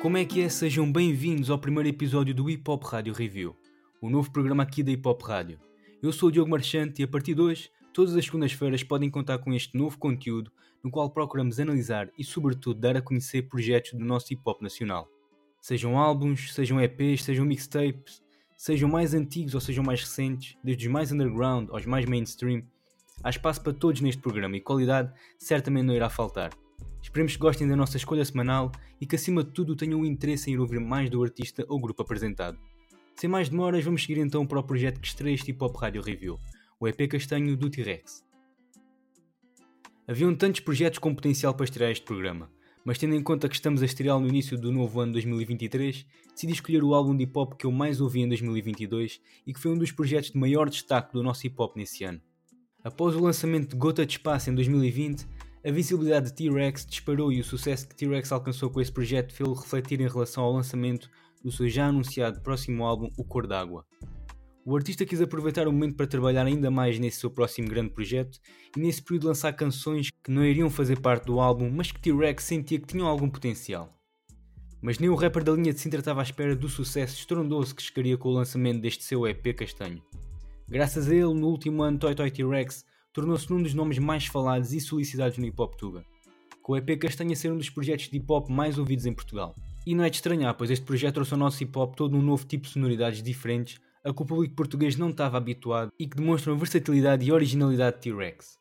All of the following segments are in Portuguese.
Como é que é? Sejam bem-vindos ao primeiro episódio do Hip Hop Rádio Review, o novo programa aqui da Hip Hop Rádio. Eu sou o Diogo Marchante e a partir de hoje, todas as segundas-feiras podem contar com este novo conteúdo no qual procuramos analisar e, sobretudo, dar a conhecer projetos do nosso hip hop nacional. Sejam álbuns, sejam EPs, sejam mixtapes, sejam mais antigos ou sejam mais recentes, desde os mais underground aos mais mainstream, há espaço para todos neste programa e qualidade certamente não irá faltar. Esperemos que gostem da nossa escolha semanal e que acima de tudo tenham o interesse em ir ouvir mais do artista ou grupo apresentado. Sem mais demoras, vamos seguir então para o projeto que estreia este Hip Hop Rádio Review, o EP Castanho do T-Rex. Haviam tantos projetos com potencial para estrear este programa, mas tendo em conta que estamos a estreá-lo no início do novo ano 2023, decidi escolher o álbum de hip hop que eu mais ouvi em 2022 e que foi um dos projetos de maior destaque do nosso hip hop nesse ano. Após o lançamento de Gota de Espaço em 2020, a visibilidade de T-Rex disparou e o sucesso que T-Rex alcançou com esse projeto fez-o refletir em relação ao lançamento do seu já anunciado próximo álbum, O Cor d'Água. O artista quis aproveitar o momento para trabalhar ainda mais nesse seu próximo grande projeto e nesse período lançar canções que não iriam fazer parte do álbum, mas que T-Rex sentia que tinham algum potencial. Mas nem o rapper da linha de Sintra estava à espera do sucesso estrondoso que chegaria com o lançamento deste seu EP castanho. Graças a ele, no último ano, Toy Toy T-Rex tornou-se um dos nomes mais falados e solicitados no hip hop tuga, com o EP Castanha ser um dos projetos de hip hop mais ouvidos em Portugal. E não é de estranhar, pois este projeto trouxe ao nosso hip hop todo um novo tipo de sonoridades diferentes a que o público português não estava habituado e que demonstram a versatilidade e originalidade de T-Rex.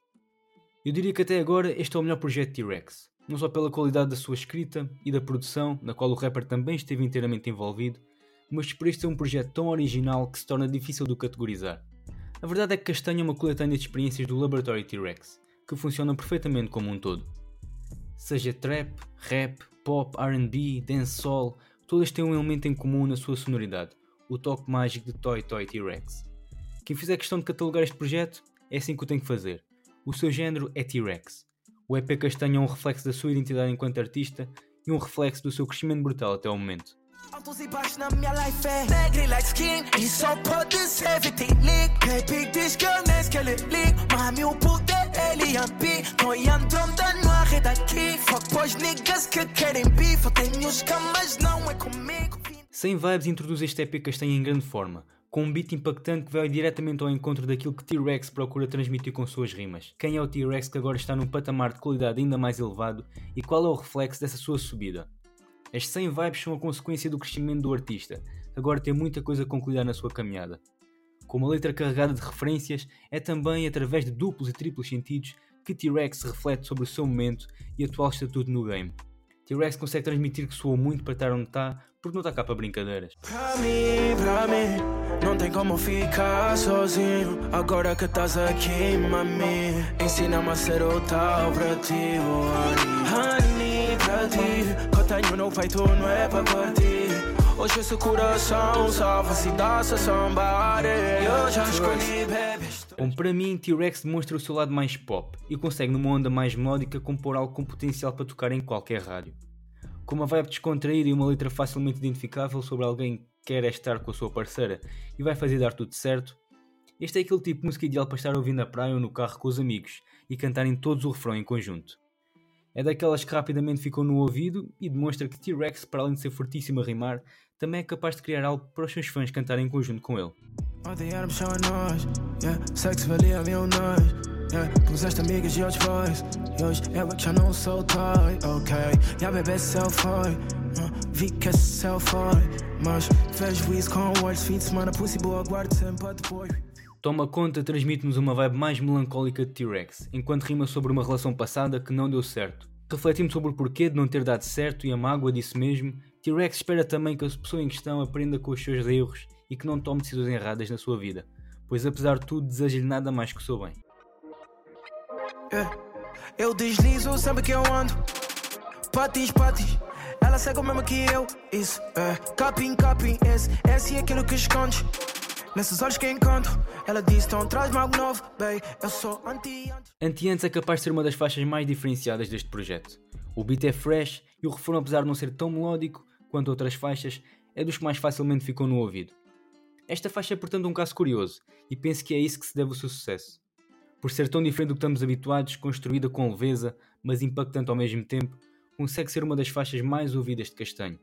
Eu diria que até agora este é o melhor projeto de T-Rex, não só pela qualidade da sua escrita e da produção, na qual o rapper também esteve inteiramente envolvido, mas por este ser um projeto tão original que se torna difícil de categorizar. A verdade é que Castanho é uma coletânea de experiências do Laboratory T-Rex, que funcionam perfeitamente como um todo. Seja trap, rap, pop, RB, dancehall, todas têm um elemento em comum na sua sonoridade, o toque mágico de Toy Toy T-Rex. Quem fizer questão de catalogar este projeto, é assim que o tem que fazer. O seu género é T-Rex. O EP Castanho é um reflexo da sua identidade enquanto artista e um reflexo do seu crescimento brutal até o momento. Altos e baixos na minha life é like skin. E só pode ser Baby diz que eu nem poder ele Fuck boys niggas que querem beef. Eu tenho não é comigo. Sem Vibes introduz este EP castanho em grande forma. Com um beat impactante que vai diretamente ao encontro daquilo que T-Rex procura transmitir com suas rimas. Quem é o T-Rex que agora está num patamar de qualidade ainda mais elevado? E qual é o reflexo dessa sua subida? As 100 vibes são a consequência do crescimento do artista, agora tem muita coisa concluída na sua caminhada. Com uma letra carregada de referências, é também através de duplos e triplos sentidos que T-Rex reflete sobre o seu momento e atual estatuto no game. T-Rex consegue transmitir que soa muito para estar onde está, porque não está cá para brincadeiras. Para mim, para mim, não tem como ficar sozinho. Agora que estás aqui, mami, ensina-me a ser o tal para ti, oh, honey para ti. Tenho no peito não é para partir. Hoje esse coração só vai se dar se somebody. Eu já escolhi, baby. Bom, para mim, T-Rex demonstra o seu lado mais pop e consegue, numa onda mais melódica, compor algo com potencial para tocar em qualquer rádio. Com uma vibe descontraída e uma letra facilmente identificável sobre alguém que quer estar com a sua parceira e vai fazer dar tudo certo, este é aquele tipo de música ideal para estar ouvindo na praia ou no carro com os amigos e cantarem todos o refrão em conjunto. É daquelas que rapidamente ficam no ouvido e demonstra que T-Rex, para além de ser fortíssimo a rimar, também é capaz de criar algo para os seus fãs cantarem em conjunto com ele. puseste amigas e outros boys E hoje já não sou toy, ok Já bebê céu foi Vi que esse foi Mas fez juízo com words Fim de semana pussy boa, guardo sempre para depois Toma Conta transmite-nos uma vibe mais melancólica de T-Rex, enquanto rima sobre uma relação passada que não deu certo. Refletindo sobre o porquê de não ter dado certo e a mágoa disso mesmo, T-Rex espera também que a pessoa em questão aprenda com os seus erros e que não tome decisões erradas na sua vida, pois apesar de tudo deseja-lhe nada mais que o seu bem. Yeah. Eu deslizo sempre que eu ando. Ela segue o mesmo que eu, isso é capim, capim, esse, esse é aquilo que escondes. Nesses olhos que ela disse: então traz-me algo novo, baby. Eu sou anti Anti-antes é capaz de ser uma das faixas mais diferenciadas deste projeto. O beat é fresh e o refrão, apesar de não ser tão melódico quanto outras faixas, é dos que mais facilmente ficam no ouvido. Esta faixa é, portanto, um caso curioso e penso que é isso que se deve ao seu sucesso. Por ser tão diferente do que estamos habituados, construída com leveza, mas impactante ao mesmo tempo, consegue ser uma das faixas mais ouvidas de Castanho.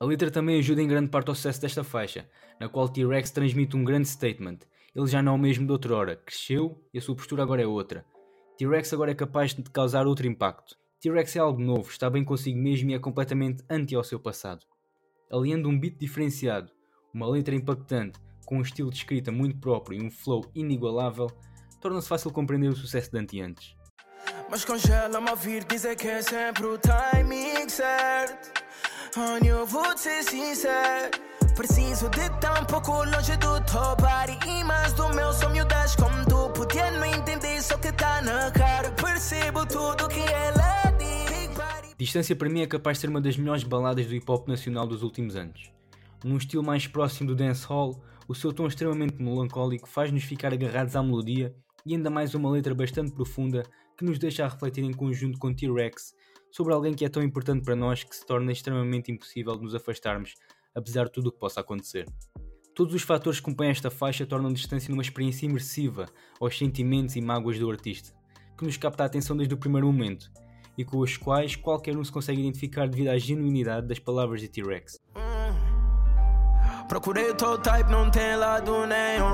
A letra também ajuda em grande parte ao sucesso desta faixa, na qual T-Rex transmite um grande statement. Ele já não é o mesmo de outrora, cresceu e a sua postura agora é outra. T-Rex agora é capaz de causar outro impacto. T-Rex é algo novo, está bem consigo mesmo e é completamente anti ao seu passado. Aliando um beat diferenciado, uma letra impactante, com um estilo de escrita muito próprio e um flow inigualável, torna-se fácil compreender o sucesso de anti. Mas congela-me a ouvir dizer que é sempre o timing certo. Ser sincero. Preciso de pouco longe do mais do meu sonho das como tu Podia não entender só que tá na cara Percebo tudo que ela Distância para mim é capaz de ser uma das melhores baladas do hip hop nacional dos últimos anos. Num estilo mais próximo do dancehall, o seu tom extremamente melancólico faz-nos ficar agarrados à melodia e ainda mais uma letra bastante profunda que nos deixa a refletir em conjunto com T-Rex sobre alguém que é tão importante para nós que se torna extremamente impossível de nos afastarmos apesar de tudo o que possa acontecer. Todos os fatores que compõem esta faixa tornam a distância numa experiência imersiva aos sentimentos e mágoas do artista, que nos capta a atenção desde o primeiro momento, e com os quais qualquer um se consegue identificar devido à genuinidade das palavras de T-Rex. Procurei o teu type, não tem lado nenhum.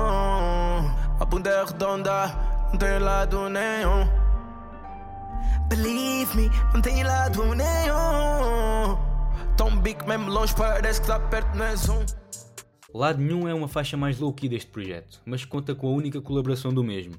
A bunda é redonda, não tem lado nenhum. Believe me, não tem lado nenhum. Tão big mesmo longe, parece que está perto, não é zoom. Lado nenhum é uma faixa mais low-key deste projeto, mas conta com a única colaboração do mesmo.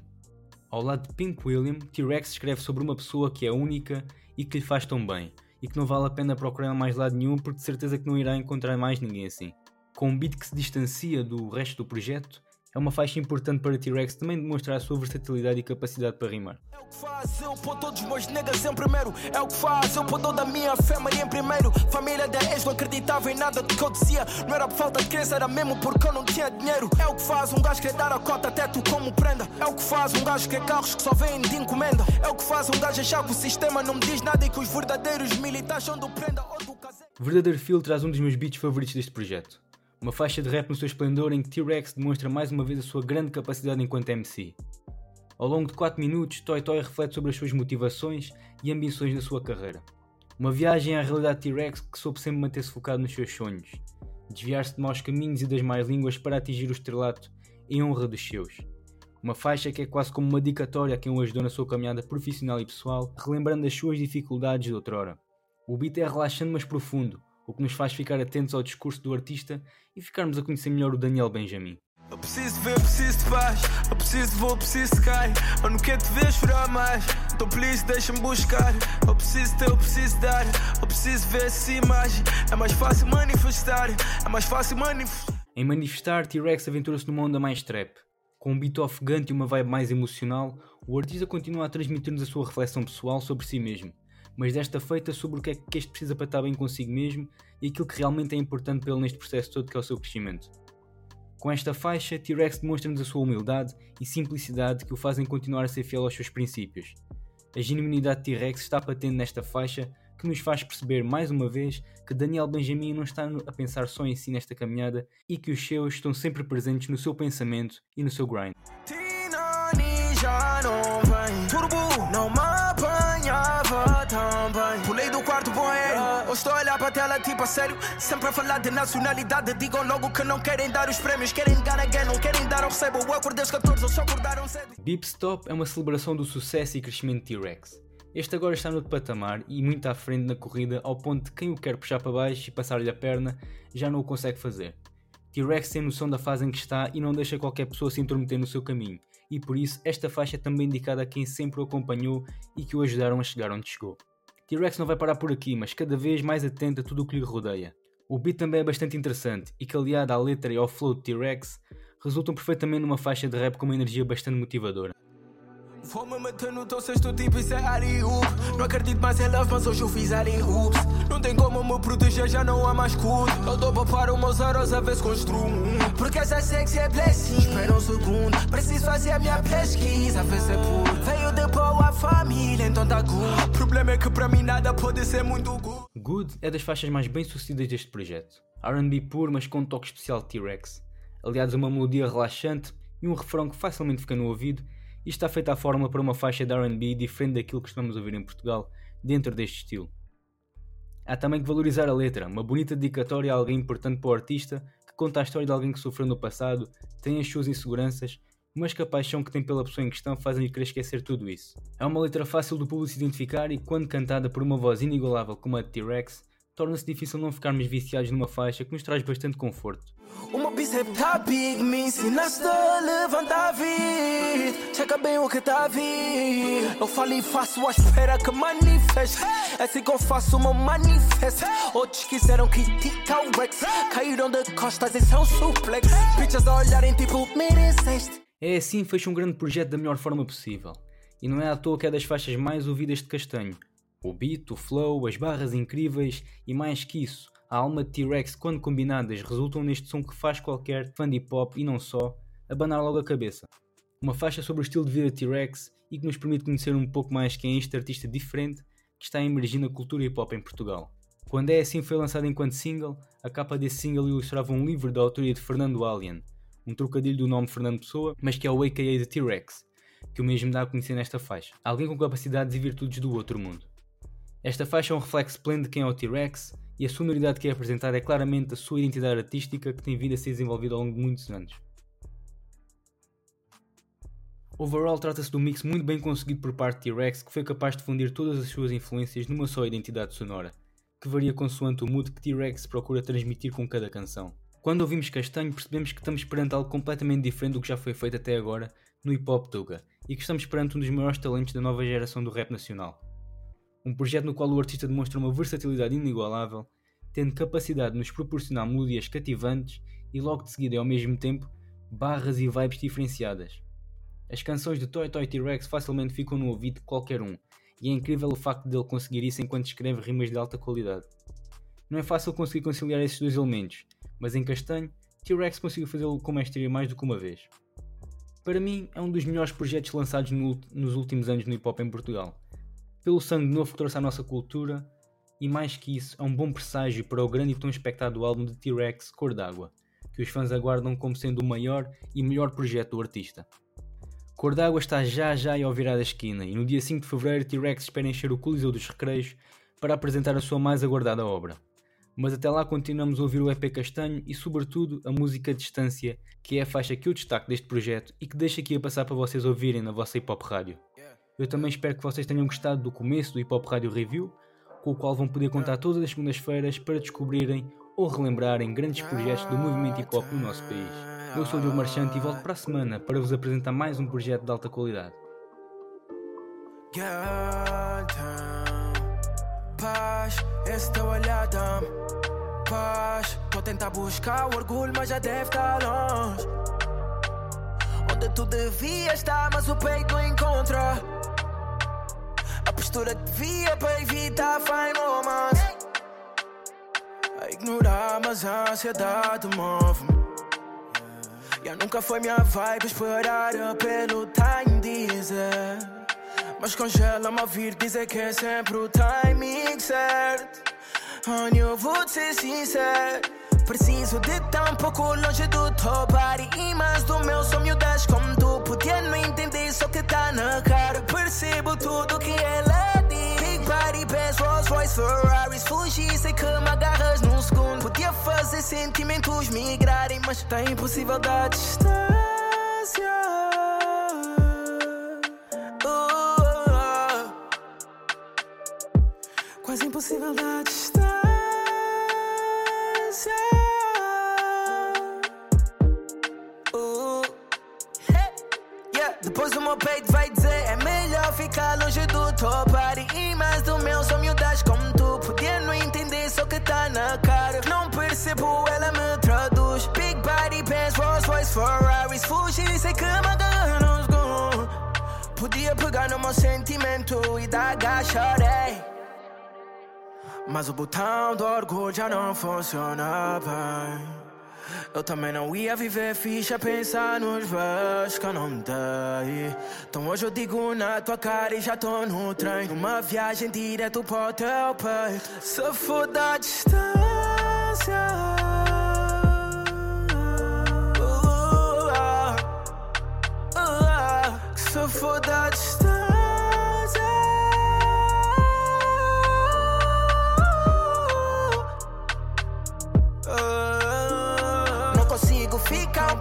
Ao lado de Pink William, T-Rex escreve sobre uma pessoa que é única e que lhe faz tão bem, e que não vale a pena procurar mais lado nenhum porque de certeza que não irá encontrar mais ninguém assim. Com um beat que se distancia do resto do projeto, é uma faixa importante para T-Rex também demonstrar a sua versatilidade e capacidade para rimar. É o que faz, eu pôr todos os meus negas em primeiro. É o que faz, eu pôr toda a minha fé Maria em primeiro. Família da ex não acreditava em nada do que eu dizia. Não era por falta de crença, era mesmo porque eu não tinha dinheiro. É o que faz, um gajo dar a cota até tu como prenda. É o que faz, um gajo carros que só vêm de encomenda. É o que faz, um gajo achar que o sistema não me diz nada e que os verdadeiros militares são do prenda ou do caseiro. Verdadeiro Feel traz um dos meus beats favoritos deste projeto. Uma faixa de rap no seu esplendor em que T-Rex demonstra mais uma vez a sua grande capacidade enquanto MC. Ao longo de 4 minutos, Toy Toy reflete sobre as suas motivações e ambições na sua carreira. Uma viagem à realidade T-Rex que soube sempre manter-se focado nos seus sonhos, desviar-se de maus caminhos e das más línguas para atingir o estrelato em honra dos seus. Uma faixa que é quase como uma dicatória a quem o ajudou na sua caminhada profissional e pessoal, relembrando as suas dificuldades de outrora. O beat é relaxante mas profundo, o que nos faz ficar atentos ao discurso do artista e ficarmos a conhecer melhor o Daniel Benjamin. Eu preciso ver, eu preciso de paz. Eu preciso de voo, eu preciso de cai. Eu não quero te ver chorar mais. Então, please, deixa-me buscar. Eu preciso ter, eu preciso dar. Eu preciso ver essa imagem. É mais fácil manifestar. É mais fácil manifestar. Em manifestar, T-Rex aventura-se numa onda mais trap. Com um beat ofegante e uma vibe mais emocional, o artista continua a transmitir-nos a sua reflexão pessoal sobre si mesmo mas desta feita sobre o que é que este precisa para estar bem consigo mesmo e aquilo que realmente é importante para ele neste processo todo que é o seu crescimento. Com esta faixa, T-Rex demonstra-nos a sua humildade e simplicidade que o fazem continuar a ser fiel aos seus princípios. A genuinidade de T-Rex está patente nesta faixa que nos faz perceber mais uma vez que Daniel Benjamin não está a pensar só em si nesta caminhada e que os seus estão sempre presentes no seu pensamento e no seu grind. Estou a olhar para a tela tipo a sério. Sempre a falar de nacionalidade. Digam logo que não querem dar os prémios. Querem ganhar again, não querem dar ao recebo. Eu acordei aos 14, eles só acordaram cedo. Beep Stop é uma celebração do sucesso e crescimento de T-Rex. Este agora está no patamar e muito à frente na corrida, ao ponto de quem o quer puxar para baixo e passar-lhe a perna já não o consegue fazer. T-Rex tem noção da fase em que está e não deixa qualquer pessoa se intrometer no seu caminho, e por isso esta faixa é também indicada a quem sempre o acompanhou e que o ajudaram a chegar onde chegou. T-Rex não vai parar por aqui, mas cada vez mais atento a tudo o que lhe rodeia. O beat também é bastante interessante e que aliado à letra e ao flow de T-Rex, resultam perfeitamente numa faixa de rap com uma energia bastante motivadora. Vou-me meter no teu sexto tipo, isso é alley Não acredito mais em love, mas hoje eu fiz hoops. Não tem como me proteger, já não há mais escudo Eu dou para os meus aros a se construo um. Porque essa sexy é blessing. Espera um segundo, preciso fazer a minha pesquisa A se é puro Veio de boa família, então tá good. O problema é que para mim nada pode ser muito good. Good é das faixas mais bem sucedidas deste projeto. R&B puro, mas com um toque especial T-Rex. Aliás, uma melodia relaxante e um refrão que facilmente fica no ouvido e está feita a fórmula para uma faixa de RB diferente daquilo que estamos a ouvir em Portugal dentro deste estilo. Há também que valorizar a letra, uma bonita dedicatória a alguém importante para o artista, que conta a história de alguém que sofreu no passado, tem as suas inseguranças, mas que a paixão que tem pela pessoa em questão fazem-lhe querer esquecer tudo isso. É uma letra fácil do público se identificar e, quando cantada por uma voz inigualável como a de T-Rex, torna-se difícil não ficarmos viciados numa faixa que nos traz bastante conforto. O meu tá big, me ensinaste a levantar vir. Checa bem o que tá a vir. Eu falo e faço à espera que manifeste. É assim que eu faço uma manifesto. Outros quiseram criticar o Rex. Caíram de costas e são suplex. Bitches a olharem tipo, mereceste. É assim fecha um grande projeto da melhor forma possível. E não é à toa que é das faixas mais ouvidas de Castanho. O beat, o flow, as barras incríveis e mais que isso, a alma de T-Rex quando combinadas resultam neste som que faz qualquer fã de hip hop e não só abanar logo a cabeça. Uma faixa sobre o estilo de vida de T-Rex e que nos permite conhecer um pouco mais quem é este artista diferente que está a emergir na cultura hip hop em Portugal. Quando é assim foi lançado enquanto single, a capa desse single ilustrava um livro da autoria de Fernando Alien, um trocadilho do nome Fernando Pessoa, mas que é o AKA de T-Rex, que o mesmo dá a conhecer nesta faixa. Alguém com capacidades e virtudes do outro mundo. Esta faixa é um reflexo pleno de quem é o T-Rex e a sonoridade que é apresentada é claramente a sua identidade artística que tem vindo a ser desenvolvida ao longo de muitos anos. Overall, trata-se de um mix muito bem conseguido por parte de T-Rex que foi capaz de fundir todas as suas influências numa só identidade sonora, que varia consoante o mood que T-Rex procura transmitir com cada canção. Quando ouvimos Castanho, percebemos que estamos perante algo completamente diferente do que já foi feito até agora no hip hop Tuga e que estamos perante um dos maiores talentos da nova geração do rap nacional. Um projeto no qual o artista demonstra uma versatilidade inigualável, tendo capacidade de nos proporcionar melodias cativantes e logo de seguida ao mesmo tempo barras e vibes diferenciadas. As canções de Toy Toy T-Rex facilmente ficam no ouvido de qualquer um, e é incrível o facto dele conseguir isso enquanto escreve rimas de alta qualidade. Não é fácil conseguir conciliar esses dois elementos, mas em Castanho, T-Rex conseguiu fazê-lo com mestria mais do que uma vez. Para mim, é um dos melhores projetos lançados no, nos últimos anos no hip hop em Portugal, pelo sangue novo que trouxe à nossa cultura, e mais que isso, é um bom presságio para o grande e tão expectado álbum de T-Rex Cor d'Água, que os fãs aguardam como sendo o maior e melhor projeto do artista. Cor d'Água está já já ao virar da esquina e no dia 5 de Fevereiro T-Rex espera encher o Coliseu dos Recreios para apresentar a sua mais aguardada obra. Mas até lá continuamos a ouvir o EP Castanho e sobretudo a música Distância, que é a faixa que eu destaco deste projeto e que deixo aqui a passar para vocês ouvirem na vossa hip hop rádio. Eu também espero que vocês tenham gostado do começo do Hip Hop Radio Review, com o qual vão poder contar todas as segundas-feiras para descobrirem ou relembrarem grandes projetos do movimento hip hop no nosso país. Eu sou o Diogo Marchante e volto para a semana para vos apresentar mais um projeto de alta qualidade. Paz, esse teu olhar paz. Tô a tentar buscar o orgulho, mas já deve estar longe. Onde tu devias estar, mas o peito encontra. Postura que devia para evitar fine romance. A ignorar, mas a ansiedade move-me. Já nunca foi minha vibe esperar pelo time dizer. Mas congela-me a vir dizer que é sempre o timing certo. Honey, eu vou ser sincero. Preciso de tão pouco longe do top E mais do meu som miúdas como tu Podia não entender só que tá na cara Percebo tudo que ela diz. Big body, Benz, Rolls Royce, Ferraris Fugir, sei que me agarras num segundo. Podia fazer sentimentos migrarem Mas tá impossível da distância cara. Não percebo, ela me traduz. Big body, Benz, Rolls Royce, Ferraris. Fugir, que me agarra nos Podia pegar no meu sentimento e dar chorei Mas o botão do orgulho já não funciona bem eu também não ia viver ficha, pensar nos versos que não dei. Então hoje eu digo na tua cara e já tô no trem. Uma viagem direto pro teu peito. Se for da distância.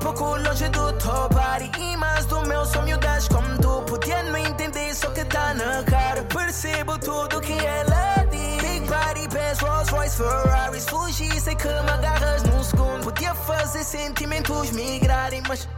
Pouco longe do body E mais do meu sonho das como tu. Podia não entender, só que tá na cara. Percebo tudo que ela diz Big body, best Rolls Royce, Ferraris. Fugir, sei que me agarras num segundo Podia fazer sentimentos migrarem, mas